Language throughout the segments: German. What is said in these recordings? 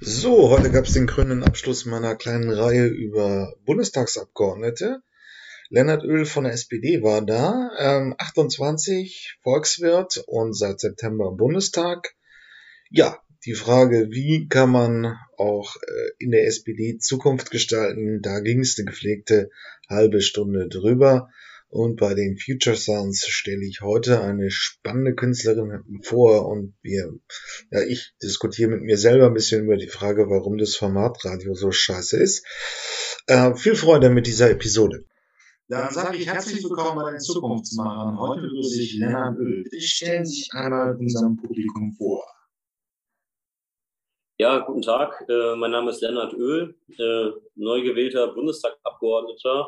So, heute gab es den grünen Abschluss meiner kleinen Reihe über Bundestagsabgeordnete. Lennart Öl von der SPD war da, ähm, 28, Volkswirt und seit September Bundestag. Ja, die Frage, wie kann man auch äh, in der SPD Zukunft gestalten, da ging es eine gepflegte halbe Stunde drüber. Und bei den Future Sounds stelle ich heute eine spannende Künstlerin vor und wir, ja, ich diskutiere mit mir selber ein bisschen über die Frage, warum das Format Radio so scheiße ist. Äh, viel Freude mit dieser Episode. Dann sage ich herzlich willkommen bei den Zukunftsmachern. Heute begrüße ich Lennart Öl. Bitte stellen Sie sich einmal unserem Publikum vor. Ja, guten Tag. Äh, mein Name ist Lennart Öl, äh, neu gewählter Bundestagsabgeordneter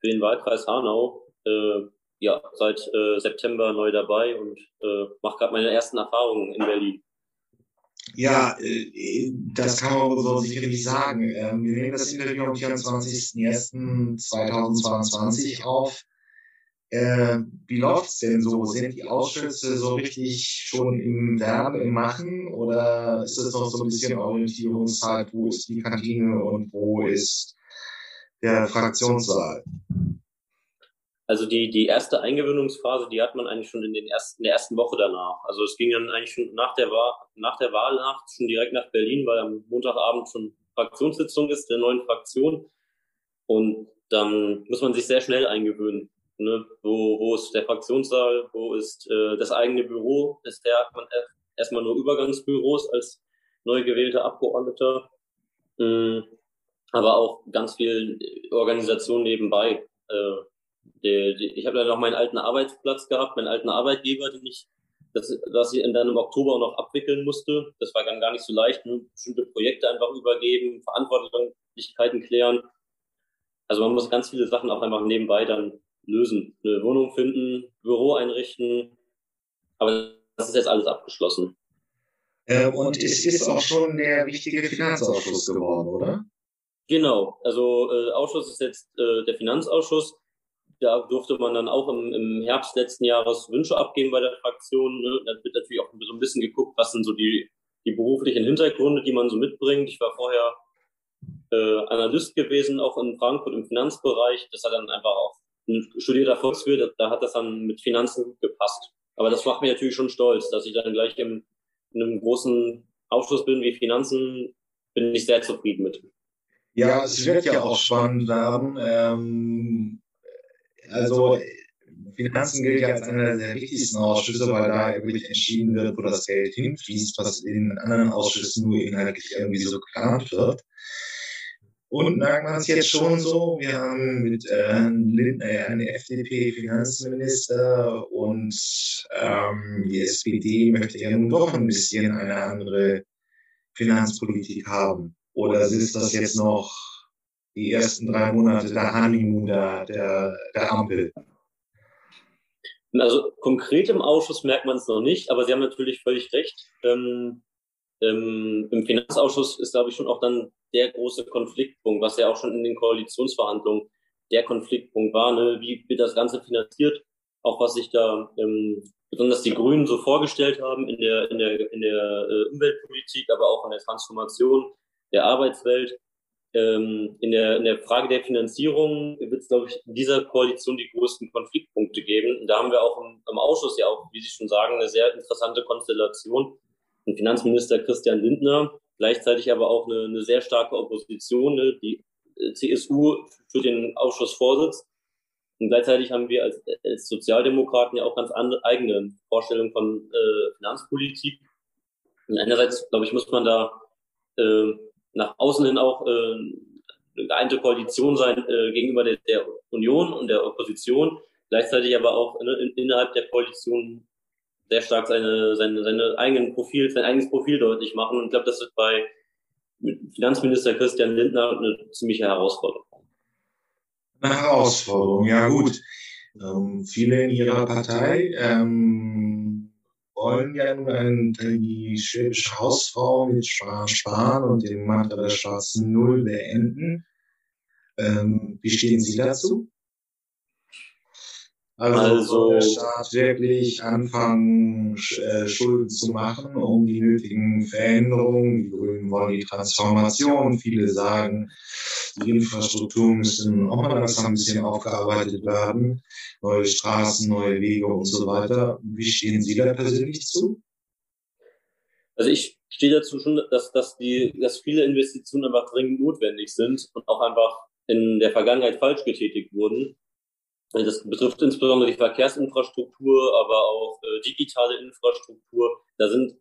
für den Wahlkreis Hanau äh, ja, seit äh, September neu dabei und äh, mache gerade meine ersten Erfahrungen in Berlin. Ja, äh, das kann man so sicherlich sagen. Ähm, wir nehmen das Interview am 24.01.2022 auf. Äh, wie läuft's denn so? Sind die Ausschüsse so richtig schon im Werbe, im Machen oder ist es noch so ein bisschen Orientierungszeit? Wo ist die Kantine und wo ist der Fraktionssaal? Also die, die erste Eingewöhnungsphase, die hat man eigentlich schon in, den ersten, in der ersten Woche danach. Also es ging dann eigentlich schon nach der, Wahl, nach der Wahlnacht schon direkt nach Berlin, weil am Montagabend schon Fraktionssitzung ist der neuen Fraktion. Und dann muss man sich sehr schnell eingewöhnen. Ne? Wo, wo ist der Fraktionssaal, wo ist äh, das eigene Büro? Bisher hat man erstmal nur Übergangsbüros als neu gewählter Abgeordneter. Mhm. Aber auch ganz viel Organisation nebenbei. Äh, der, der, ich habe dann noch meinen alten Arbeitsplatz gehabt, meinen alten Arbeitgeber, den ich, das, was ich dann im Oktober noch abwickeln musste. Das war dann gar nicht so leicht, nur bestimmte Projekte einfach übergeben, Verantwortlichkeiten klären. Also man muss ganz viele Sachen auch einfach nebenbei dann lösen. Eine Wohnung finden, Büro einrichten. Aber das ist jetzt alles abgeschlossen. Äh, und es ist auch schon der wichtige Finanzausschuss geworden, oder? Genau. Also äh, Ausschuss ist jetzt äh, der Finanzausschuss da durfte man dann auch im, im Herbst letzten Jahres Wünsche abgeben bei der Fraktion. Ne? Da wird natürlich auch so ein bisschen geguckt, was sind so die, die beruflichen Hintergründe, die man so mitbringt. Ich war vorher äh, Analyst gewesen, auch in Frankfurt im Finanzbereich. Das hat dann einfach auch ein studierter Volkswirt, da hat das dann mit Finanzen gut gepasst. Aber das macht mich natürlich schon stolz, dass ich dann gleich im, in einem großen Ausschuss bin wie Finanzen, bin ich sehr zufrieden mit. Ja, es wird ja auch spannend werden. Ähm, also Finanzen gilt ja als einer der wichtigsten Ausschüsse, weil da wirklich entschieden wird, wo das Geld hinfließt, was in anderen Ausschüssen nur inhaltlich irgendwie so geplant wird. Und merkt man es jetzt schon so, wir haben mit äh, Lindner äh, eine FDP-Finanzminister und ähm, die SPD möchte ja nun doch ein bisschen eine andere Finanzpolitik haben. Oder ist das jetzt noch die ersten drei Monate der Honeymoon der, der, der Ampel? Also konkret im Ausschuss merkt man es noch nicht, aber Sie haben natürlich völlig recht. Ähm, ähm, Im Finanzausschuss ist, glaube ich, schon auch dann der große Konfliktpunkt, was ja auch schon in den Koalitionsverhandlungen der Konfliktpunkt war. Ne? Wie wird das Ganze finanziert? Auch was sich da ähm, besonders die Grünen so vorgestellt haben in der, in der, in der äh, Umweltpolitik, aber auch in der Transformation der Arbeitswelt ähm, in, der, in der Frage der Finanzierung wird es, glaube ich, in dieser Koalition die größten Konfliktpunkte geben. Und da haben wir auch im, im Ausschuss ja auch, wie Sie schon sagen, eine sehr interessante Konstellation. Ein Finanzminister Christian Lindner, gleichzeitig aber auch eine, eine sehr starke Opposition, ne, die äh, CSU für den Ausschussvorsitz. Und gleichzeitig haben wir als, als Sozialdemokraten ja auch ganz andere, eigene Vorstellungen von äh, Finanzpolitik. Und einerseits, glaube ich, muss man da äh, nach außen hin auch äh, eine geeinte Koalition sein äh, gegenüber der, der Union und der Opposition, gleichzeitig aber auch in, in, innerhalb der Koalition sehr stark seine, seine, seine eigenen Profil, sein eigenes Profil deutlich machen. Und ich glaube, das wird bei Finanzminister Christian Lindner eine ziemliche Herausforderung. Eine Herausforderung, ja gut. Ähm, viele in ihrer Partei ähm, wollen ja nun die schwäbische Hausfrau mit Sparen, und dem Mantra der schwarzen Null beenden. Ähm, wie stehen Sie dazu? Also, also der Staat wirklich anfangen, äh, Schulden zu machen, um die nötigen Veränderungen. Die Grünen wollen die Transformation. Viele sagen, die Infrastruktur müssen auch mal langsam ein bisschen aufgearbeitet werden. Neue Straßen, neue Wege und so weiter. Wie stehen Sie da persönlich zu? Also ich stehe dazu schon, dass, dass, die, dass viele Investitionen einfach dringend notwendig sind und auch einfach in der Vergangenheit falsch getätigt wurden. Das betrifft insbesondere die Verkehrsinfrastruktur, aber auch äh, digitale Infrastruktur. Da sind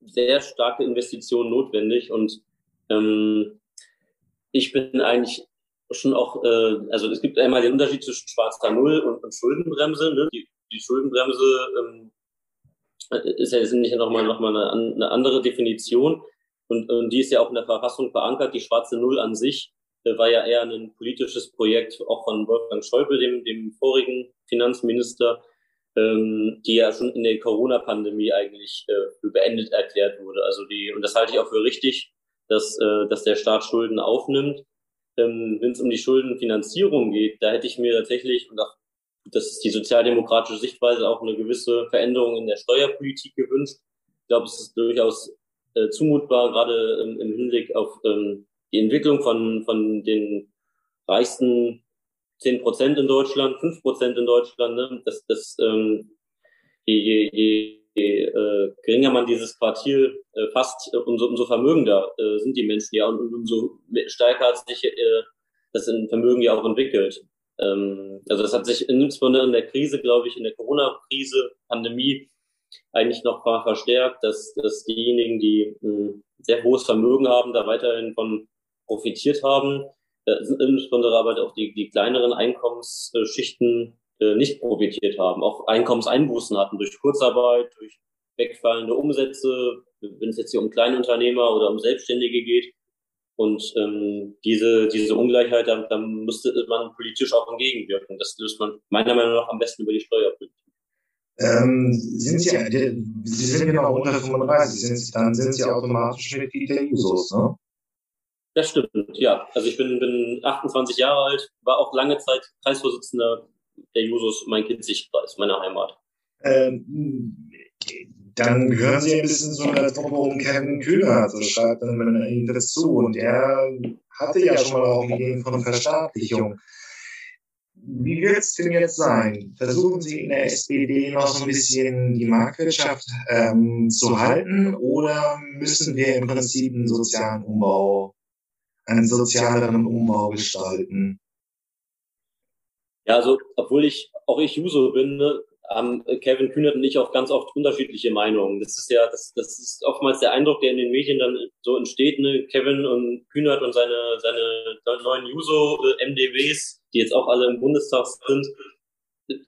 sehr starke Investitionen notwendig und ähm, ich bin eigentlich schon auch, äh, also es gibt einmal den Unterschied zwischen schwarzer Null und, und Schuldenbremse. Ne? Die, die Schuldenbremse ähm, ist ja jetzt nicht nochmal noch mal eine, eine andere Definition und, und die ist ja auch in der Verfassung verankert. Die schwarze Null an sich äh, war ja eher ein politisches Projekt auch von Wolfgang Schäuble, dem, dem vorigen Finanzminister, ähm, die ja schon in der Corona-Pandemie eigentlich äh, für beendet erklärt wurde. Also die, und das halte ich auch für richtig, dass, äh, dass der Staat Schulden aufnimmt. Ähm, Wenn es um die Schuldenfinanzierung geht, da hätte ich mir tatsächlich, und auch, das ist die sozialdemokratische Sichtweise, auch eine gewisse Veränderung in der Steuerpolitik gewünscht. Ich glaube, es ist durchaus äh, zumutbar, gerade ähm, im Hinblick auf ähm, die Entwicklung von, von den reichsten zehn Prozent in Deutschland, fünf Prozent in Deutschland, ne? das, das, ähm, je, je, je, äh, geringer man dieses Quartil äh, fasst, äh, umso, umso vermögender äh, sind die Menschen ja und, umso stärker hat sich äh, das in Vermögen ja auch entwickelt. Ähm, also das hat sich insbesondere in der Krise, glaube ich, in der Corona-Krise, Pandemie, eigentlich noch verstärkt, dass, dass diejenigen, die ein sehr hohes Vermögen haben, da weiterhin von profitiert haben, äh, insbesondere aber auch die, die kleineren Einkommensschichten äh, nicht profitiert haben, auch Einkommenseinbußen hatten durch Kurzarbeit, durch wegfallende Umsätze, wenn es jetzt hier um Kleinunternehmer oder um Selbstständige geht. Und ähm, diese, diese Ungleichheit, da, da müsste man politisch auch entgegenwirken. Das löst man meiner Meinung nach am besten über die Steuerpolitik. Ähm, sind Sie, Sie sind noch unter 35, sind, dann sind Sie automatisch Mitglied der Jusos, ne? Das stimmt, ja. Also ich bin, bin 28 Jahre alt, war auch lange Zeit Kreisvorsitzender der Jusos mein Kinzig-Kreis, meiner Heimat. Ähm, dann gehören Sie ein bisschen so einer Truppe um Kevin Kühner, so schreibt man Ihnen das zu. Und er hatte ja schon mal auch Ideen von Verstaatlichung. Wie wird es denn jetzt sein? Versuchen Sie in der SPD noch so ein bisschen die Marktwirtschaft ähm, zu halten oder müssen wir im Prinzip einen sozialen Umbau einen sozialeren Umbau gestalten? Ja, also obwohl ich auch ich Juso bin, ne, haben Kevin Kühnert und ich auch ganz oft unterschiedliche Meinungen. Das ist ja, das, das ist oftmals der Eindruck, der in den Medien dann so entsteht, ne? Kevin und Kühnert und seine, seine neuen Juso-MDWs, die jetzt auch alle im Bundestag sind.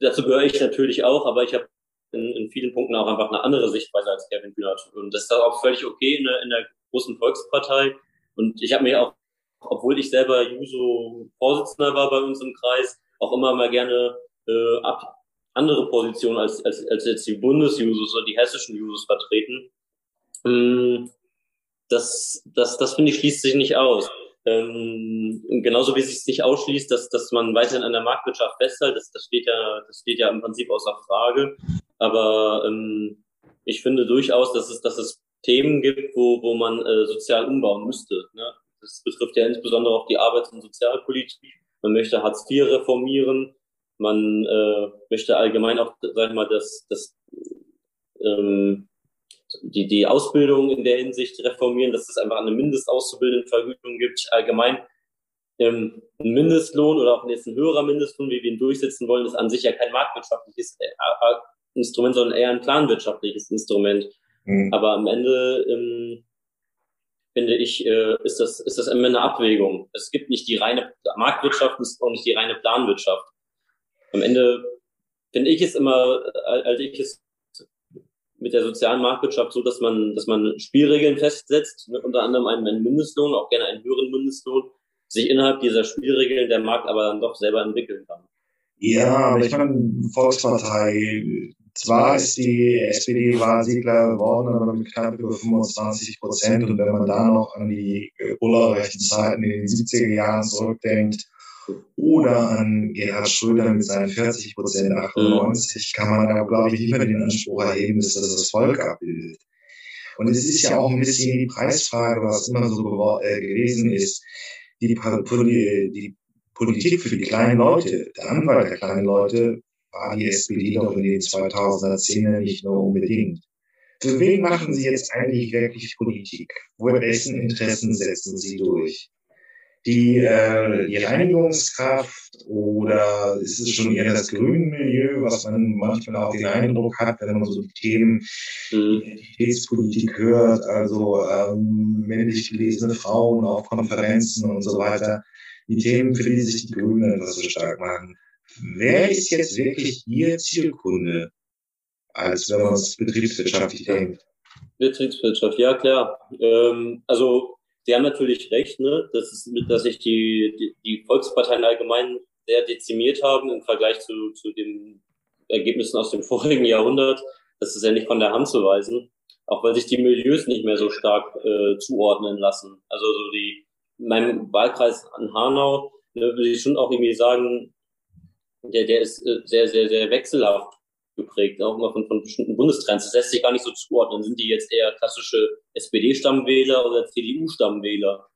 Dazu gehöre ich natürlich auch, aber ich habe in, in vielen Punkten auch einfach eine andere Sichtweise als Kevin Kühnert. Und das ist auch völlig okay in der, in der großen Volkspartei. Und ich habe mir auch obwohl ich selber Juso-Vorsitzender war bei uns im Kreis, auch immer mal gerne äh, ab andere Positionen als, als, als jetzt die Bundesjusos oder die hessischen Jusos vertreten. Ähm, das, das, das finde ich schließt sich nicht aus. Ähm, genauso wie es sich nicht ausschließt, dass, dass man weiterhin an der Marktwirtschaft festhält, das, das steht ja, das steht ja im Prinzip außer Frage. Aber ähm, ich finde durchaus, dass es, dass es Themen gibt, wo, wo man äh, sozial umbauen müsste. Ne? Das betrifft ja insbesondere auch die Arbeits- und Sozialpolitik. Man möchte Hartz IV reformieren. Man äh, möchte allgemein auch, sag ich mal, das, das, ähm, die, die Ausbildung in der Hinsicht reformieren, dass es einfach eine Mindestauszubildendenvergütung gibt. Allgemein ähm, ein Mindestlohn oder auch jetzt ein höherer Mindestlohn, wie wir ihn durchsetzen wollen, ist an sich ja kein marktwirtschaftliches äh, äh Instrument, sondern eher ein planwirtschaftliches Instrument. Mhm. Aber am Ende ähm, finde ich, äh, ist das, ist das immer eine Abwägung. Es gibt nicht die reine Marktwirtschaft, es ist auch nicht die reine Planwirtschaft. Am Ende finde ich es immer, äh, als ich es mit der sozialen Marktwirtschaft so, dass man, dass man Spielregeln festsetzt, ne, unter anderem einen, Mindestlohn, auch gerne einen höheren Mindestlohn, sich innerhalb dieser Spielregeln der Markt aber dann doch selber entwickeln kann. Ja, aber ich meine, Volkspartei, zwar ist die SPD Wahlsiegler geworden, aber mit knapp über 25 Prozent. Und wenn man da noch an die Ullerrechten Zeiten in den 70er Jahren zurückdenkt, oder an Gerhard Schröder mit seinen 40 Prozent 98 kann man da, glaube ich, nicht mehr den Anspruch erheben, dass das das Volk abbildet. Und es ist ja auch ein bisschen die Preisfrage, was immer so äh, gewesen ist. Die, die Politik für die kleinen Leute, der Anwalt der kleinen Leute, war die SPD doch in den 2010er nicht nur unbedingt. Für wen machen Sie jetzt eigentlich wirklich Politik? Wessen Interessen setzen Sie durch? Die, äh, die Reinigungskraft oder ist es schon eher das Grünmilieu, was man manchmal auch den Eindruck hat, wenn man so die Themen mhm. Identitätspolitik hört, also ähm, männlich gelesene Frauen auf Konferenzen und so weiter, die Themen, für die sich die Grünen etwas so stark machen. Wer ist jetzt wirklich Ihr Zielkunde? als wenn man es betriebswirtschaftlich denkt. Betriebswirtschaft, ja klar. Ähm, also Sie haben natürlich recht, ne, dass, es, dass sich die, die, die Volksparteien allgemein sehr dezimiert haben im Vergleich zu, zu den Ergebnissen aus dem vorigen Jahrhundert. Das ist ja nicht von der Hand zu weisen, auch weil sich die Milieus nicht mehr so stark äh, zuordnen lassen. Also so die, in meinem Wahlkreis an Hanau ne, würde ich schon auch irgendwie sagen, der, der ist äh, sehr, sehr, sehr wechselhaft geprägt, auch immer von, von bestimmten Bundestrends. Das lässt sich gar nicht so zuordnen. Sind die jetzt eher klassische SPD-Stammwähler oder CDU-Stammwähler?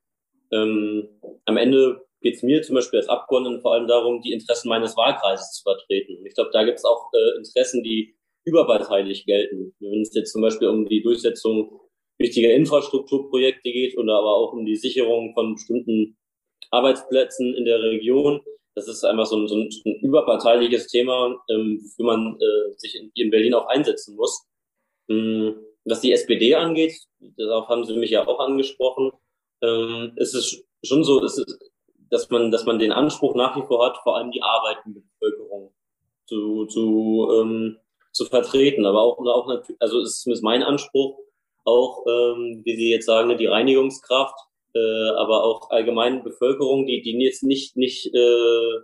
Ähm, am Ende geht es mir zum Beispiel als Abgeordneten vor allem darum, die Interessen meines Wahlkreises zu vertreten. Und ich glaube, da gibt es auch äh, Interessen, die überparteilich gelten. Wenn es jetzt zum Beispiel um die Durchsetzung wichtiger Infrastrukturprojekte geht oder aber auch um die Sicherung von bestimmten Arbeitsplätzen in der Region, das ist einfach so ein, so ein, überparteiliches Thema, ähm, wofür man äh, sich in, in, Berlin auch einsetzen muss. Ähm, was die SPD angeht, darauf haben Sie mich ja auch angesprochen, ähm, ist es schon so, ist dass man, dass man den Anspruch nach wie vor hat, vor allem die arbeitende Bevölkerung zu, zu, ähm, zu vertreten. Aber auch, auch also ist es mein Anspruch, auch, ähm, wie Sie jetzt sagen, die Reinigungskraft äh, aber auch allgemein Bevölkerung, die, die jetzt nicht, nicht äh,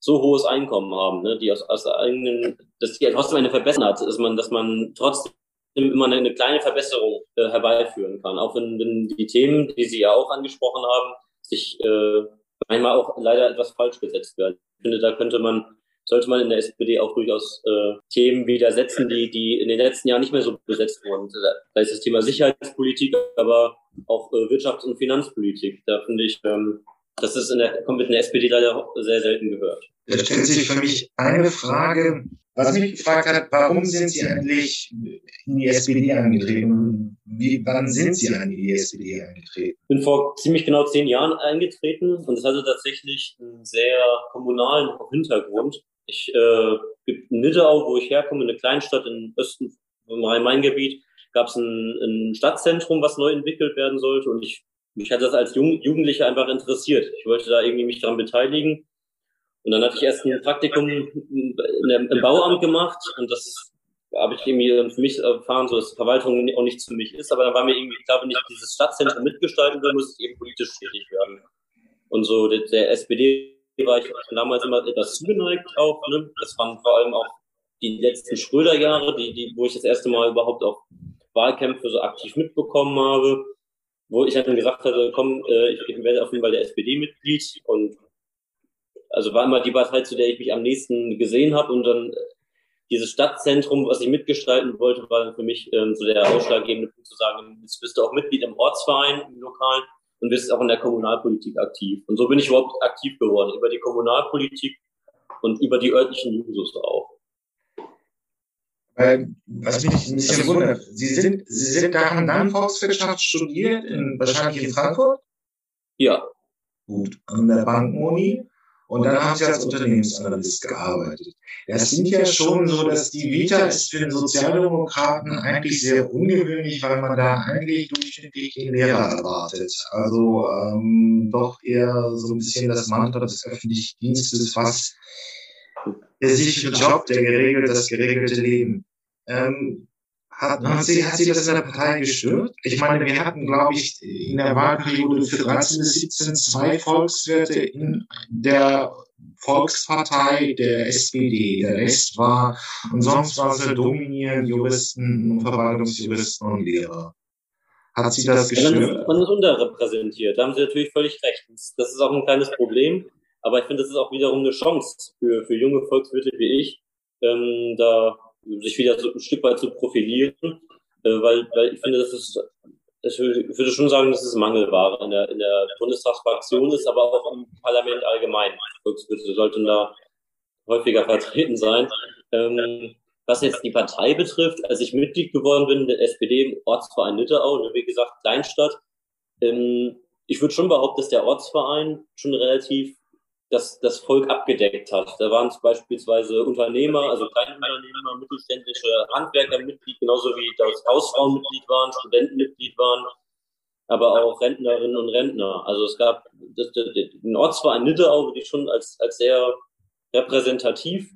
so hohes Einkommen haben, ne? die aus, aus eigenen, dass die trotzdem eine Verbesserung hat, dass man, dass man trotzdem immer eine, eine kleine Verbesserung äh, herbeiführen kann. Auch wenn, wenn die Themen, die Sie ja auch angesprochen haben, sich äh, manchmal auch leider etwas falsch gesetzt werden. Ich finde, da könnte man sollte man in der SPD auch durchaus äh, Themen widersetzen, die, die in den letzten Jahren nicht mehr so besetzt wurden. Da ist das Thema Sicherheitspolitik, aber auch äh, Wirtschafts- und Finanzpolitik. Da finde ich, ähm, das ist in der, kommt mit der SPD leider sehr selten gehört. Da stellt sich für mich eine Frage, was mich gefragt hat, warum sind Sie eigentlich in die SPD eingetreten? Wie, wann sind Sie in die SPD eingetreten? Ich bin vor ziemlich genau zehn Jahren eingetreten und es hatte tatsächlich einen sehr kommunalen Hintergrund. Ich äh, in Nidau, wo ich herkomme, eine Kleinstadt im Osten vom Rhein-Main-Gebiet, gab es ein, ein Stadtzentrum, was neu entwickelt werden sollte. Und ich mich hat das als Jung, Jugendlicher einfach interessiert. Ich wollte da irgendwie mich daran beteiligen. Und dann hatte ich erst ein Praktikum im Bauamt gemacht und das habe ich irgendwie für mich erfahren, so dass Verwaltung auch nichts für mich ist. Aber dann war mir irgendwie klar, wenn ich dieses Stadtzentrum mitgestalten will, muss ich eben politisch tätig werden. Und so der, der SPD war ich damals immer etwas zugeneigt auch. Ne? Das waren vor allem auch die letzten Schröder-Jahre, die, die, wo ich das erste Mal überhaupt auch Wahlkämpfe so aktiv mitbekommen habe, wo ich dann gesagt hatte, komm, äh, ich, ich werde auf jeden Fall der SPD-Mitglied und also war immer die Partei, zu der ich mich am nächsten gesehen habe und dann dieses Stadtzentrum, was ich mitgestalten wollte, war für mich ähm, so der ausschlaggebende Punkt zu sagen, jetzt bist du auch Mitglied im Ortsverein, im Lokalen und bist auch in der Kommunalpolitik aktiv. Und so bin ich überhaupt aktiv geworden, über die Kommunalpolitik und über die örtlichen Jusos auch. Was mich ein bisschen wundert, Sie sind, Sie sind da, haben dann Volkswirtschaft studiert, in, wahrscheinlich in Frankfurt? Ja. Gut, an der Bankuni. Und dann haben Sie als Unternehmensanalyst gearbeitet. Das sind ja schon so, dass die Vita ist für den Sozialdemokraten eigentlich sehr ungewöhnlich, weil man da eigentlich durchschnittlich den Lehrer erwartet. Also ähm, doch eher so ein bisschen das Mantra des öffentlichen Dienstes, was der sichere Job, der geregelt, das geregelte Leben. Ähm, hat, hat, sie, hat sie das in der Partei gestört? Ich meine, wir hatten, glaube ich, in der Wahlperiode für 13 bis 17 zwei Volkswirte in der Volkspartei der SPD. Der Rest war, und sonst war es dominierend Juristen, Verwaltungsjuristen und Lehrer. Hat sie das gestört? Man ist unterrepräsentiert. Da haben Sie natürlich völlig recht. Das ist auch ein kleines Problem. Aber ich finde, das ist auch wiederum eine Chance für, für junge Volkswirte wie ich, ähm, da sich wieder so ein Stück weit zu profilieren, äh, weil, weil ich finde, das ist, ich würde schon sagen, dass es Mangelware in der, in der Bundestagsfraktion ist, aber auch im Parlament allgemein. Volkswirte sollten da häufiger vertreten sein. Ähm, was jetzt die Partei betrifft, als ich Mitglied geworden bin, der SPD im Ortsverein Nitterau, wie gesagt, Kleinstadt, ähm, ich würde schon behaupten, dass der Ortsverein schon relativ das, das Volk abgedeckt hat. Da waren es beispielsweise Unternehmer, also Kleinunternehmer, mittelständische Handwerker Mitglied, genauso wie das Hausfrauen Mitglied waren, Studenten Mitglied waren, aber auch Rentnerinnen und Rentner. Also es gab das, das, den Ortsverein würde ich schon als, als sehr repräsentativ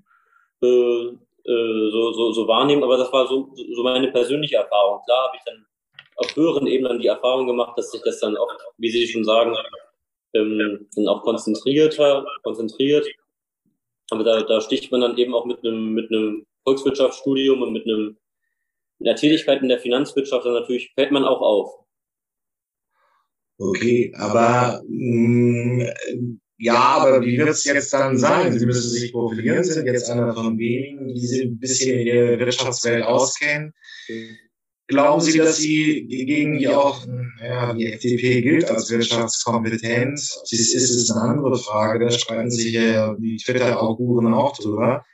äh, äh, so, so, so wahrnehmen, aber das war so, so meine persönliche Erfahrung. Klar habe ich dann auf höheren Ebenen die Erfahrung gemacht, dass sich das dann auch, wie Sie schon sagen, ähm, dann auch konzentrierter, konzentriert. Aber da, da sticht man dann eben auch mit einem, mit einem Volkswirtschaftsstudium und mit einem, mit einer Tätigkeit in der Finanzwirtschaft dann natürlich fällt man auch auf. Okay, aber mh, mm, ja, aber wie wird es jetzt dann sein? Sie müssen sich profilieren, sind jetzt einer von wenigen, die sich ein bisschen in der Wirtschaftswelt auskennen. Glauben Sie, dass Sie gegen die auch, ja, die FDP gilt als wirtschaftskompetent? Das ist, ist eine andere Frage, da streiten sich ja die Twitter-Auguren auch drüber.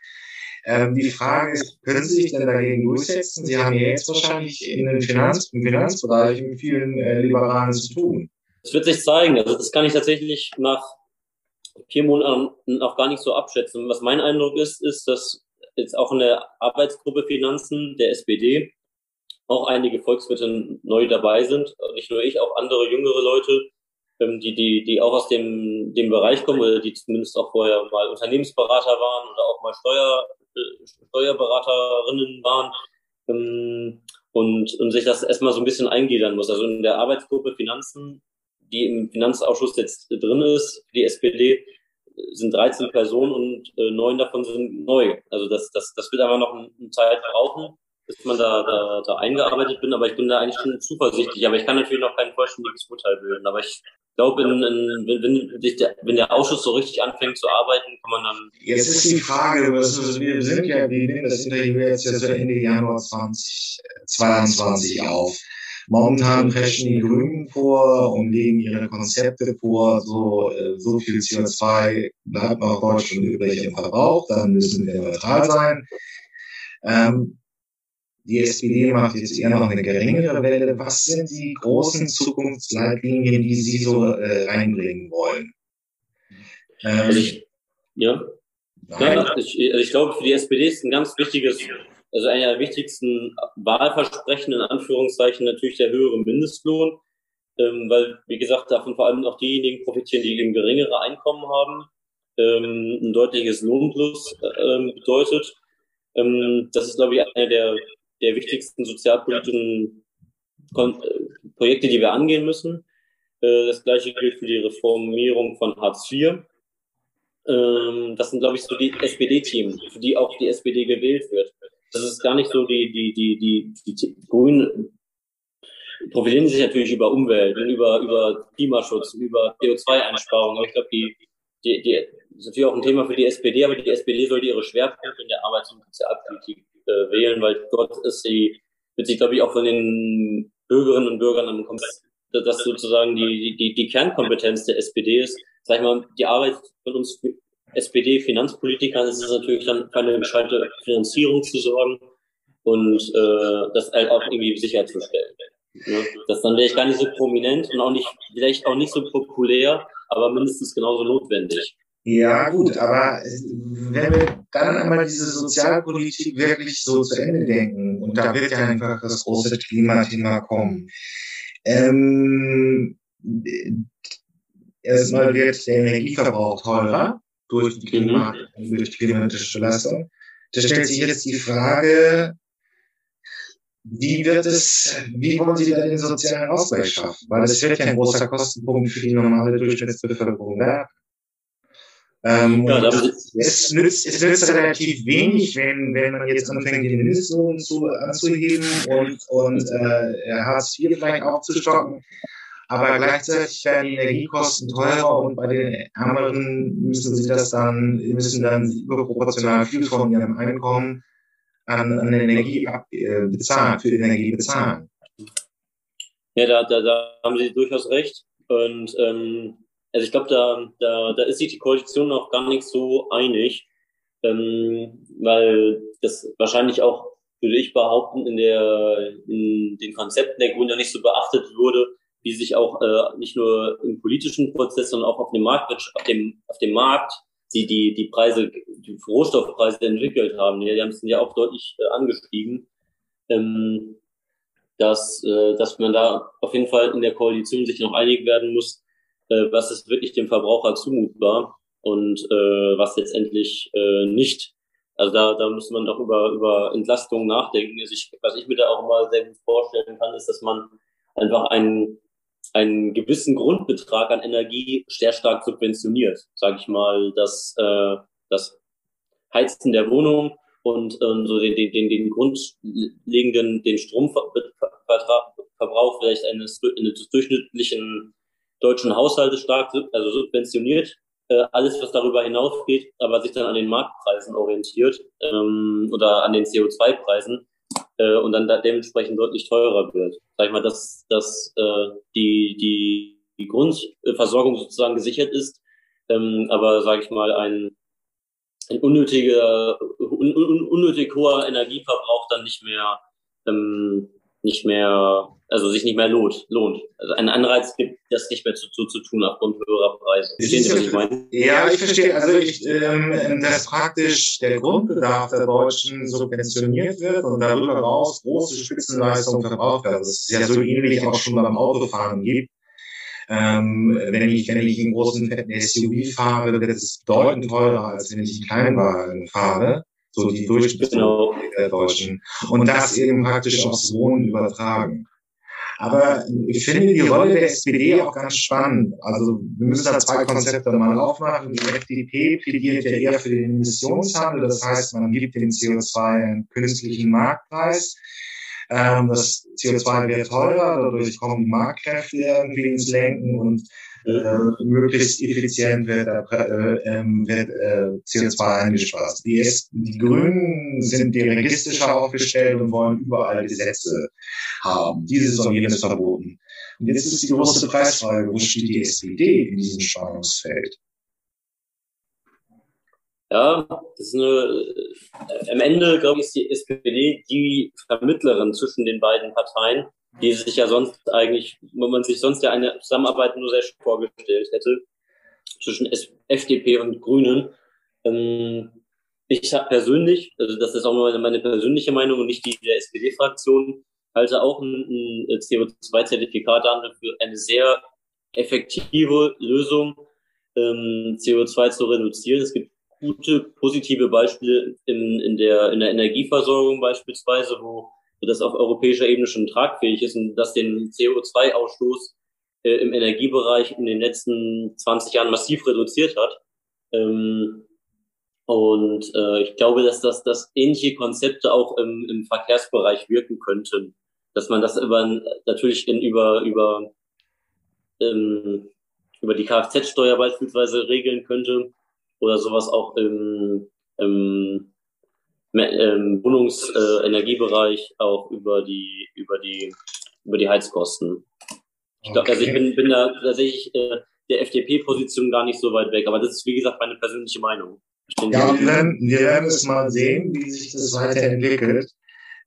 Ähm, die Frage ist, können Sie sich denn dagegen durchsetzen? Sie haben ja jetzt wahrscheinlich in den Finanz, im Finanzbereich mit vielen äh, Liberalen zu tun. Das wird sich zeigen. Also das kann ich tatsächlich nach vier Monaten noch gar nicht so abschätzen. Was mein Eindruck ist, ist, dass jetzt auch in der Arbeitsgruppe Finanzen der SPD auch einige Volkswirte neu dabei sind. Nicht nur ich, auch andere jüngere Leute, ähm, die, die, die auch aus dem, dem Bereich kommen oder die zumindest auch vorher mal Unternehmensberater waren oder auch mal Steuer, äh, Steuerberaterinnen waren. Ähm, und, und sich das erstmal so ein bisschen eingliedern muss. Also in der Arbeitsgruppe Finanzen, die im Finanzausschuss jetzt drin ist, die SPD, sind 13 Personen und äh, neun davon sind neu. Also das, das, das wird aber noch eine Zeit brauchen bis man da, da, da eingearbeitet bin, aber ich bin da eigentlich schon zuversichtlich. Aber ich kann natürlich noch kein vollständiges Urteil bilden. Aber ich glaube, in, in, wenn, wenn, der, wenn der Ausschuss so richtig anfängt zu arbeiten, kann man dann. Jetzt ist die Frage, was, wir sind ja, wir nehmen das Interview jetzt ja so Ende Januar 2022 auf. Momentan preschen die Grünen vor und legen ihre Konzepte vor, so, äh, so viel CO2 bleibt noch Deutschland übrig im Verbrauch, dann müssen wir neutral sein. Ähm, die SPD macht jetzt eher noch eine geringere Welle. Was sind die großen Zukunftsleitlinien, die Sie so äh, reinbringen wollen? Ähm, also ich, ja. ja ich, also ich glaube, für die SPD ist ein ganz wichtiges, also einer der wichtigsten Wahlversprechen in Anführungszeichen natürlich der höhere Mindestlohn, ähm, weil, wie gesagt, davon vor allem auch diejenigen profitieren, die eben geringere Einkommen haben, ähm, ein deutliches Lohnplus ähm, bedeutet. Ähm, das ist, glaube ich, einer der der wichtigsten sozialpolitischen äh, Projekte, die wir angehen müssen. Äh, das gleiche gilt für die Reformierung von Hartz IV. Ähm, das sind, glaube ich, so die SPD-Themen, für die auch die SPD gewählt wird. Das ist gar nicht so die, die, die, die, die Grünen profilieren sich natürlich über Umwelt über, über Klimaschutz, über CO2-Einsparung. Aber ich glaube, die, die, die ist natürlich auch ein Thema für die SPD, aber die SPD sollte ihre Schwerpunkte in der Arbeits- und Sozialpolitik äh, wählen, weil dort ist sie, wird sich, glaube ich, auch von den Bürgerinnen und Bürgern am dass sozusagen die, die, die Kernkompetenz der SPD ist. Sag ich mal, die Arbeit von uns SPD-Finanzpolitikern ist es natürlich dann für eine gescheite Finanzierung zu sorgen und äh, das halt auch irgendwie sicherzustellen. Ja, das dann wäre ich gar nicht so prominent und auch nicht, vielleicht auch nicht so populär, aber mindestens genauso notwendig. Ja, gut, aber wenn wir dann einmal diese Sozialpolitik wirklich so zu Ende denken, und da wird ja einfach das große Klimathema kommen, ähm, erstmal wird der Energieverbrauch teurer durch die, Klima, durch die klimatische Belastung. Da stellt sich jetzt die Frage, wie wird es, wie wollen Sie da den sozialen Ausgleich schaffen? Weil es wird ja ein großer Kostenpunkt für die normale Durchschnittsbevölkerung werden. Ähm, ja, es, nützt, es nützt relativ wenig, wenn, wenn man jetzt anfängt, den Mindestlohn zu, anzuheben und, und äh, Hartz IV vielleicht aufzustocken. aber gleichzeitig werden die Energiekosten teurer und bei den Ärmeren müssen sie das dann, müssen dann überproportional viel von ihrem Einkommen an, an Energie äh, bezahlen, für Energie bezahlen. Ja, da, da, da haben Sie durchaus recht. Und ähm, also ich glaube, da, da, da ist sich die Koalition noch gar nicht so einig, ähm, weil das wahrscheinlich auch, würde ich behaupten, in, der, in den Konzepten der Grünen nicht so beachtet wurde, wie sich auch äh, nicht nur im politischen Prozess, sondern auch auf dem Markt, auf dem, auf dem Markt die, die, die Preise, die Rohstoffpreise entwickelt haben. Die, die sind ja auch deutlich äh, angestiegen. Ähm, dass, äh, dass man da auf jeden Fall in der Koalition sich noch einig werden muss, äh, was ist wirklich dem Verbraucher zumutbar und äh, was letztendlich äh, nicht. Also da, da muss man auch über, über Entlastung nachdenken. Also ich, was ich mir da auch mal sehr gut vorstellen kann, ist, dass man einfach einen, einen gewissen Grundbetrag an Energie sehr stark subventioniert. Sage ich mal, dass äh, das Heizen der Wohnung und ähm, so den, den, den grundlegenden, den Stromverbrauch vielleicht eines, eines durchschnittlichen deutschen Haushaltes stark also subventioniert, äh, alles was darüber hinausgeht, aber sich dann an den Marktpreisen orientiert ähm, oder an den CO2-Preisen äh, und dann da dementsprechend deutlich teurer wird. Sag ich mal, dass, dass äh, die, die, die Grundversorgung sozusagen gesichert ist, ähm, aber sage ich mal ein ein unnötiger, un, un, unnötig hoher Energieverbrauch dann nicht mehr, ähm, nicht mehr, also sich nicht mehr lohnt, lohnt. Also einen Anreiz gibt, das nicht mehr zu, zu, zu tun aufgrund höherer Preise. Verstehen Sie, was ich meine? Ja, ich verstehe. Also ich, ähm, dass praktisch der Grundbedarf der Deutschen subventioniert wird und darüber raus große Spitzenleistungen verbraucht werden. Das ist ja so ähnlich auch schon beim Autofahren gibt ähm, wenn ich, wenn ich einen großen fetten SUV fahre, wird es bedeutend teurer, als wenn ich einen Kleinwagen fahre. So die Durchschnittsdeutsche der Deutschen. Und das eben praktisch aufs Wohnen übertragen. Aber ich finde die Rolle der SPD auch ganz spannend. Also wir müssen da zwei Konzepte mal aufmachen. Die FDP plädiert ja eher für den Emissionshandel. Das heißt, man gibt dem CO2 einen künstlichen Marktpreis. Ähm, das CO2 wird teurer, dadurch kommen Marktkräfte irgendwie ins Lenken und äh, möglichst effizient wird, äh, ähm, wird äh, CO2 eingespeist. Die, die Grünen sind dirigistischer aufgestellt und wollen überall Gesetze haben. Dieses und jenes verboten. Und jetzt ist die große Preisfrage, wo steht die SPD in diesem Spannungsfeld? Ja, das ist eine, äh, am Ende, glaube ich, ist die SPD die Vermittlerin zwischen den beiden Parteien, die sich ja sonst eigentlich, wo man sich sonst ja eine Zusammenarbeit nur sehr schön vorgestellt hätte, zwischen FDP und Grünen. Ähm, ich habe persönlich, also das ist auch nur meine persönliche Meinung und nicht die der SPD-Fraktion, halte auch ein, ein CO2-Zertifikat für eine sehr effektive Lösung, ähm, CO2 zu reduzieren. Es gibt gute positive Beispiele in, in, der, in der Energieversorgung beispielsweise, wo das auf europäischer Ebene schon tragfähig ist und das den CO2-Ausstoß äh, im Energiebereich in den letzten 20 Jahren massiv reduziert hat. Ähm, und äh, ich glaube, dass das dass ähnliche Konzepte auch im, im Verkehrsbereich wirken könnten. Dass man das über natürlich in, über über ähm, über die Kfz-Steuer beispielsweise regeln könnte oder sowas auch im, im, im Wohnungsenergiebereich äh, auch über die über die über die Heizkosten. Ich glaube, okay. also ich bin, bin da tatsächlich äh, der FDP-Position gar nicht so weit weg, aber das ist wie gesagt meine persönliche Meinung. Ja, wir werden, wir werden es mal sehen, wie sich das weiterentwickelt.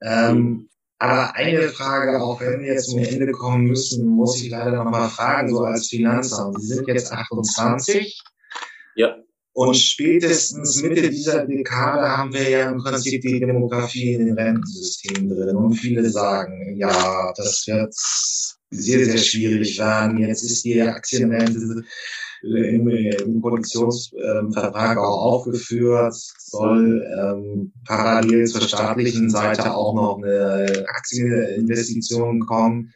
Ähm, aber eine Frage, auch wenn wir jetzt zum Ende kommen müssen, muss ich leider noch mal fragen, so als Finanzamt. Sie sind jetzt 28. Ja. Und spätestens Mitte dieser Dekade haben wir ja im Prinzip die Demografie in den Rentensystemen drin. Und viele sagen, ja, das wird sehr, sehr schwierig werden. Jetzt ist die Aktienrente im, im Koalitionsvertrag auch aufgeführt, soll ähm, parallel zur staatlichen Seite auch noch eine Aktieninvestition kommen.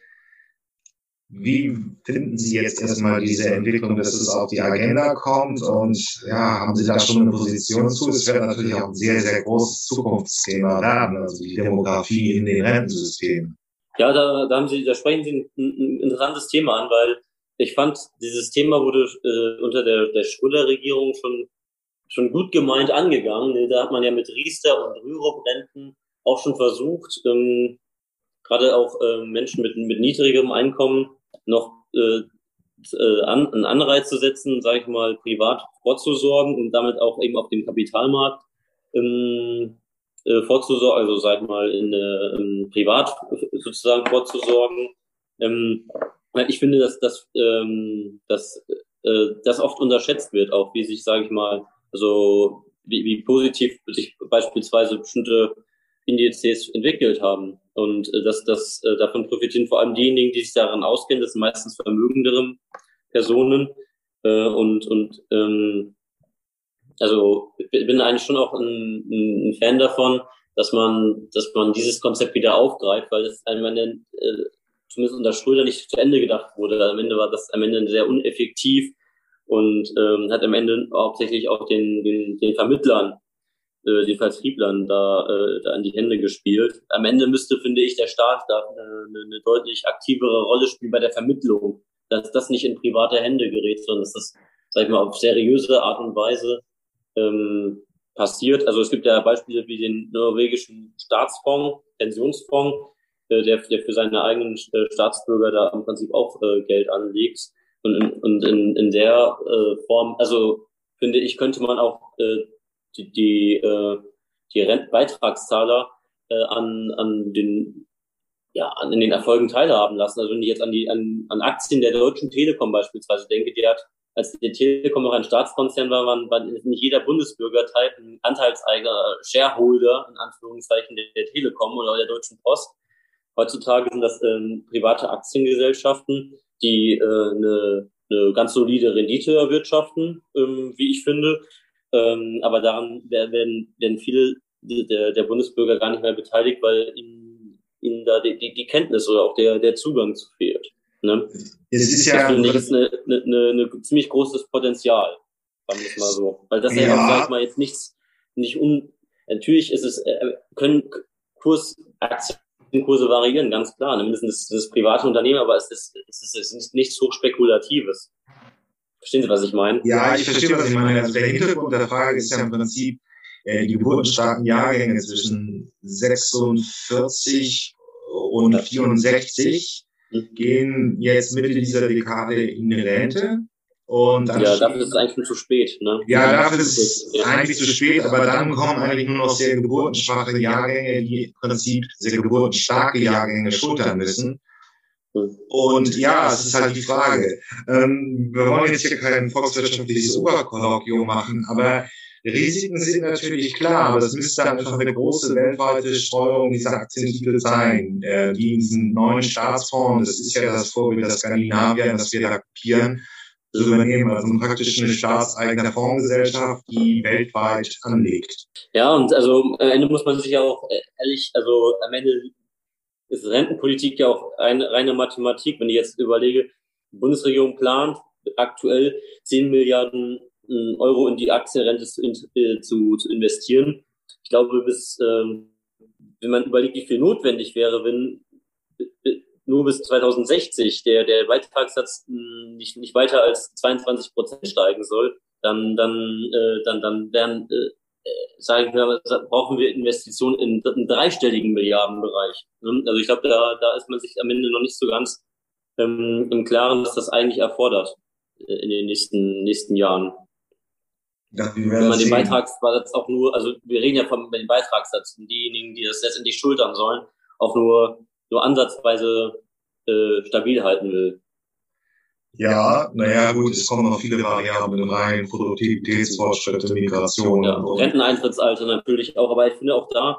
Wie finden Sie jetzt erstmal diese Entwicklung, dass es auf die Agenda kommt? Und ja, haben Sie da schon eine Position zu? Es wird natürlich auch ein sehr, sehr großes Zukunftsthema werden, also die Demografie in den Rentensystemen. Ja, da, da haben Sie, da sprechen Sie ein, ein interessantes Thema an, weil ich fand, dieses Thema wurde äh, unter der, der Schröder-Regierung schon, schon gut gemeint angegangen. Da hat man ja mit Riester und Rürup-Renten auch schon versucht, ähm, gerade auch äh, Menschen mit, mit niedrigem Einkommen noch äh, äh, an, einen Anreiz zu setzen, sage ich mal, privat vorzusorgen und damit auch eben auf dem Kapitalmarkt ähm, äh, vorzusorgen, also sag mal in äh, ähm, privat sozusagen vorzusorgen. Ähm, ich finde, dass, dass, ähm, dass äh, das oft unterschätzt wird, auch wie sich, sage ich mal, also wie, wie positiv sich beispielsweise bestimmte Indizes entwickelt haben. Und äh, dass das äh, davon profitieren vor allem diejenigen, die sich daran auskennen, das sind meistens vermögendere Personen. Äh, und und ähm, also bin eigentlich schon auch ein, ein Fan davon, dass man, dass man dieses Konzept wieder aufgreift, weil das am äh, zumindest unter Schröder nicht zu Ende gedacht wurde. Am Ende war das am Ende sehr uneffektiv und ähm, hat am Ende hauptsächlich auch den, den, den Vermittlern, äh, den Vertrieblern da, äh, da in die Hände gespielt. Am Ende müsste, finde ich, der Staat da äh, eine, eine deutlich aktivere Rolle spielen bei der Vermittlung, dass das nicht in private Hände gerät, sondern dass das, sag ich mal, auf seriöse Art und Weise ähm, passiert. Also es gibt ja Beispiele wie den norwegischen Staatsfonds, Pensionsfonds, äh, der, der für seine eigenen äh, Staatsbürger da im Prinzip auch äh, Geld anlegt. Und, in, und in, in der äh, Form, also finde ich, könnte man auch äh, die, die, äh, die Rentbeitragszahler äh, an, an den ja, an den Erfolgen teilhaben lassen. Also wenn ich jetzt an die an, an Aktien der Deutschen Telekom beispielsweise denke, die hat als die Telekom noch ein Staatskonzern war, war, war nicht jeder Bundesbürger Teil, ein Anteilseiger, Shareholder, in Anführungszeichen, der, der Telekom oder der Deutschen Post. Heutzutage sind das ähm, private Aktiengesellschaften, die äh, eine, eine ganz solide Rendite erwirtschaften, ähm, wie ich finde. Ähm, aber daran werden, werden viele der, der Bundesbürger gar nicht mehr beteiligt, weil ihnen, ihnen da die, die, die Kenntnis oder auch der, der Zugang zu fehlt. Ne? Es ist ja, das ist eine, eine, eine, ziemlich großes Potenzial, sagen wir es mal so. Weil das ja, ja sag ich mal, jetzt nichts, nicht un, natürlich ist es, äh, können Kurs, Aktienkurse variieren, ganz klar. Ne? Mindestens das, das private Unternehmen, aber es ist, es ist, es ist nichts hochspekulatives. Verstehen Sie, was ich meine? Ja, ich verstehe, was ich meine. Also der Hintergrund der Frage ist ja im Prinzip, äh, die geburtenstarken Jahrgänge zwischen 46 und 64 gehen jetzt Mitte dieser Dekade in die Rente. Und dann ja, dafür ist es eigentlich schon zu spät. Ne? Ja, dafür ist es ja. eigentlich zu spät, aber dann kommen eigentlich nur noch sehr geburtenschwache Jahrgänge, die im Prinzip sehr geburtenstarke Jahrgänge schultern müssen. Und ja, es ist halt die Frage. Ähm, wir wollen jetzt hier kein volkswirtschaftliches Oberkolloquium machen, aber Risiken sind natürlich klar, aber das müsste einfach eine große weltweite Steuerung dieser Aktientitel sein, äh, die in diesen neuen Staatsfonds, das ist ja das Vorbild der Skandinavier, das wir da kopieren, zu übernehmen, also praktisch eine staatseigene Fondsgesellschaft, die weltweit anlegt. Ja, und also am Ende muss man sich ja auch äh, ehrlich, also am Ende ist Rentenpolitik ja auch eine reine Mathematik. Wenn ich jetzt überlege, die Bundesregierung plant aktuell 10 Milliarden Euro in die Aktienrente zu, äh, zu, zu investieren. Ich glaube, bis, ähm, wenn man überlegt, wie viel notwendig wäre, wenn nur bis 2060 der, der Beitragssatz nicht, nicht weiter als 22 Prozent steigen soll, dann, dann, äh, dann, dann werden, äh, sagen wir, brauchen wir Investitionen in einem dreistelligen Milliardenbereich. Also ich glaube, da, da ist man sich am Ende noch nicht so ganz ähm, im Klaren, was das eigentlich erfordert äh, in den nächsten, nächsten Jahren. Ja, Wenn man den Beitragssatz auch nur, also wir reden ja von dem Beitragssatz, diejenigen, die das letztendlich schultern sollen, auch nur, nur ansatzweise äh, stabil halten will. Ja, naja, gut, es kommen noch viele Variablen rein, Produktivitätsfortschritte, Migration. Ja, Renteneintrittsalter natürlich auch, aber ich finde auch da,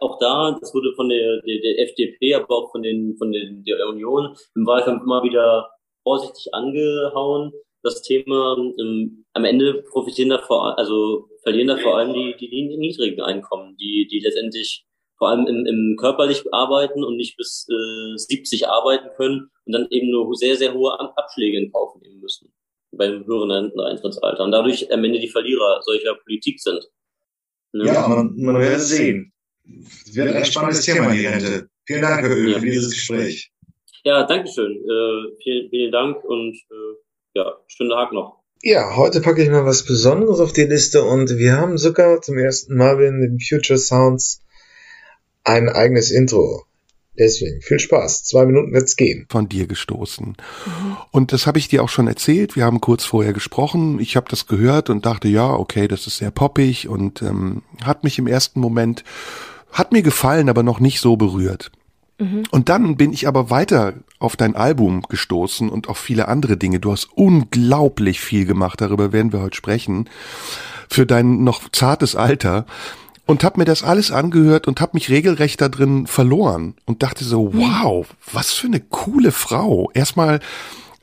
auch da, das wurde von der, der, der FDP, aber auch von den, von den, der Union im Wahlkampf immer wieder vorsichtig angehauen, das Thema, ähm, am Ende profitieren da vor, also verlieren da vor allem die, die niedrigen Einkommen, die, die letztendlich vor allem im, im körperlich arbeiten und nicht bis äh, 70 arbeiten können und dann eben nur sehr, sehr hohe Abschläge in Kauf nehmen müssen beim höheren Renteneintrittsalter und dadurch am Ende die Verlierer solcher Politik sind. Ne? Ja, man, man wird sehen. Es wird ein spannendes Thema, die Rente. Vielen Dank, Herr Öl, ja. für dieses Gespräch. Ja, danke schön. Äh, vielen, vielen Dank und äh, ja, schönen Tag noch. Ja, heute packe ich mal was Besonderes auf die Liste und wir haben sogar zum ersten Mal in den Future Sounds ein eigenes Intro. Deswegen viel Spaß. Zwei Minuten wird's gehen. Von dir gestoßen. Und das habe ich dir auch schon erzählt. Wir haben kurz vorher gesprochen. Ich habe das gehört und dachte, ja, okay, das ist sehr poppig und ähm, hat mich im ersten Moment, hat mir gefallen, aber noch nicht so berührt. Mhm. Und dann bin ich aber weiter auf dein Album gestoßen und auf viele andere Dinge. Du hast unglaublich viel gemacht, darüber werden wir heute sprechen, für dein noch zartes Alter und habe mir das alles angehört und habe mich regelrecht da drin verloren und dachte so, hm. wow, was für eine coole Frau. Erstmal,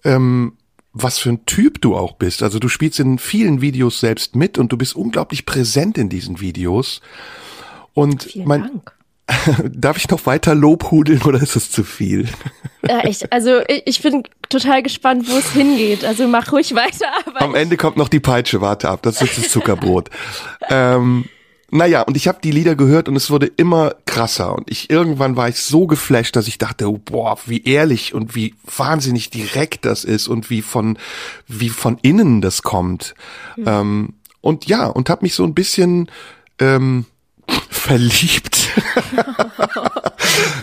ähm, was für ein Typ du auch bist. Also du spielst in vielen Videos selbst mit und du bist unglaublich präsent in diesen Videos. Und Vielen mein, Dank. Darf ich noch weiter Lobhudeln oder ist es zu viel? Ja, ich, also ich, ich bin total gespannt, wo es hingeht. Also mach ruhig weiter. Am Ende kommt noch die Peitsche, warte ab, das ist das Zuckerbrot. ähm, naja, und ich habe die Lieder gehört und es wurde immer krasser. Und ich irgendwann war ich so geflasht, dass ich dachte, boah, wie ehrlich und wie wahnsinnig direkt das ist und wie von wie von innen das kommt. Mhm. Ähm, und ja, und habe mich so ein bisschen ähm, verliebt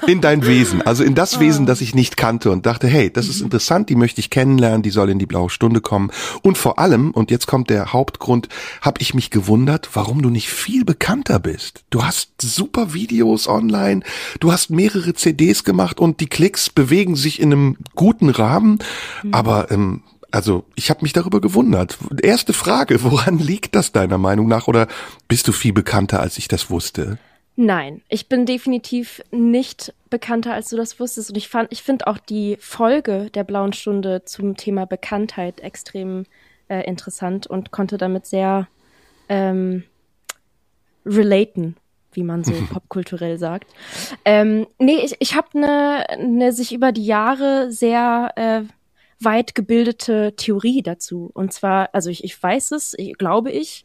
in dein Wesen, also in das Wesen, das ich nicht kannte und dachte, hey, das ist interessant, die möchte ich kennenlernen, die soll in die blaue Stunde kommen. Und vor allem, und jetzt kommt der Hauptgrund, habe ich mich gewundert, warum du nicht viel bekannter bist. Du hast super Videos online, du hast mehrere CDs gemacht und die Klicks bewegen sich in einem guten Rahmen, mhm. aber ähm, also ich habe mich darüber gewundert. Erste Frage, woran liegt das deiner Meinung nach oder bist du viel bekannter, als ich das wusste? Nein, ich bin definitiv nicht bekannter, als du das wusstest. Und ich fand, ich finde auch die Folge der blauen Stunde zum Thema Bekanntheit extrem äh, interessant und konnte damit sehr ähm, relaten, wie man so popkulturell sagt. Ähm, nee, ich, ich habe eine ne sich über die Jahre sehr äh, weit gebildete Theorie dazu. Und zwar, also ich, ich weiß es, ich, glaube ich,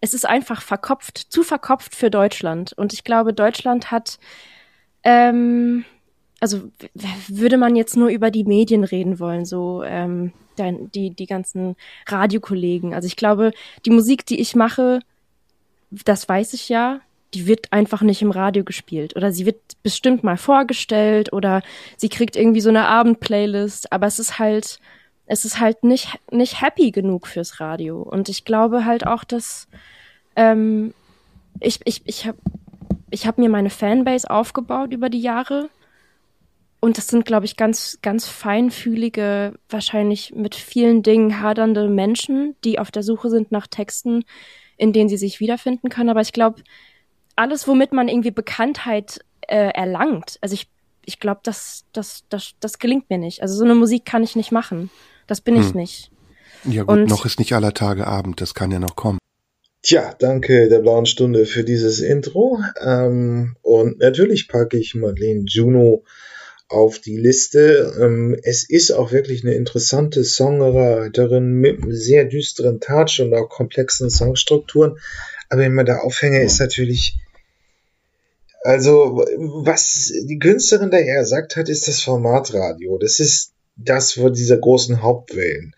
es ist einfach verkopft, zu verkopft für Deutschland. Und ich glaube, Deutschland hat, ähm, also würde man jetzt nur über die Medien reden wollen, so ähm, die, die ganzen Radiokollegen. Also ich glaube, die Musik, die ich mache, das weiß ich ja, die wird einfach nicht im Radio gespielt. Oder sie wird bestimmt mal vorgestellt oder sie kriegt irgendwie so eine Abendplaylist, aber es ist halt es ist halt nicht nicht happy genug fürs Radio. Und ich glaube halt auch, dass ähm, ich ich ich habe ich habe mir meine Fanbase aufgebaut über die Jahre. Und das sind glaube ich ganz ganz feinfühlige, wahrscheinlich mit vielen Dingen hadernde Menschen, die auf der Suche sind nach Texten, in denen sie sich wiederfinden können, aber ich glaube alles, womit man irgendwie Bekanntheit äh, erlangt. Also ich, ich glaube, das, das, das, das gelingt mir nicht. Also so eine Musik kann ich nicht machen. Das bin hm. ich nicht. Ja gut, Und noch ist nicht aller Tage Abend, das kann ja noch kommen. Tja, danke der blauen Stunde für dieses Intro. Ähm, und natürlich packe ich Madeleine Juno auf die Liste. Ähm, es ist auch wirklich eine interessante Songwriterin mit einem sehr düsteren Touch und auch komplexen Songstrukturen. Aber immer der Aufhänger ist natürlich also, was die Künstlerin da eher sagt hat, ist das Formatradio. Das ist das von dieser großen Hauptwellen.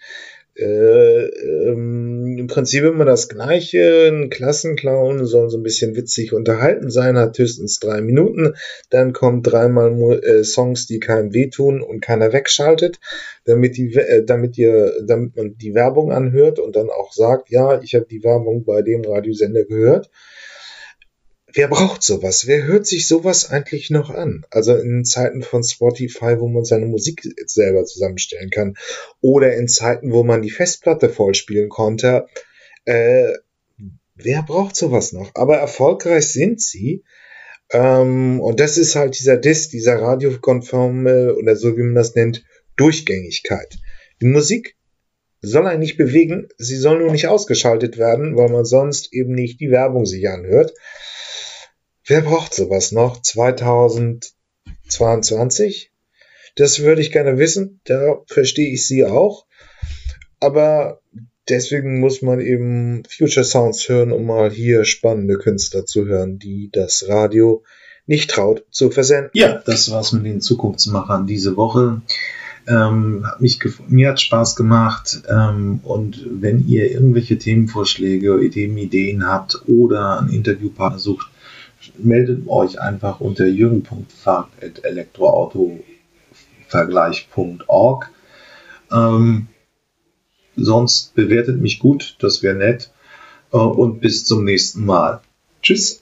Äh, ähm, Im Prinzip immer das Gleiche. Ein Klassenclown soll so ein bisschen witzig unterhalten sein, hat höchstens drei Minuten. Dann kommen dreimal äh, Songs, die keinem wehtun und keiner wegschaltet, damit, die, äh, damit, ihr, damit man die Werbung anhört und dann auch sagt, ja, ich habe die Werbung bei dem Radiosender gehört wer braucht sowas? Wer hört sich sowas eigentlich noch an? Also in Zeiten von Spotify, wo man seine Musik selber zusammenstellen kann. Oder in Zeiten, wo man die Festplatte vollspielen konnte. Äh, wer braucht sowas noch? Aber erfolgreich sind sie. Ähm, und das ist halt dieser Diss, dieser radiokonforme oder so wie man das nennt, Durchgängigkeit. Die Musik soll einen nicht bewegen, sie soll nur nicht ausgeschaltet werden, weil man sonst eben nicht die Werbung sich anhört. Wer braucht sowas noch 2022? Das würde ich gerne wissen. Da verstehe ich Sie auch. Aber deswegen muss man eben Future Sounds hören, um mal hier spannende Künstler zu hören, die das Radio nicht traut zu versenden. Ja, das war's mit den Zukunftsmachern diese Woche. Ähm, hat mich mir hat Spaß gemacht ähm, und wenn ihr irgendwelche Themenvorschläge, Ideen, Ideen habt oder einen Interviewpartner sucht, meldet euch einfach unter jürgen.fahrt.elektroautovergleich.org. Ähm, sonst bewertet mich gut, das wäre nett. Äh, und bis zum nächsten Mal. Tschüss.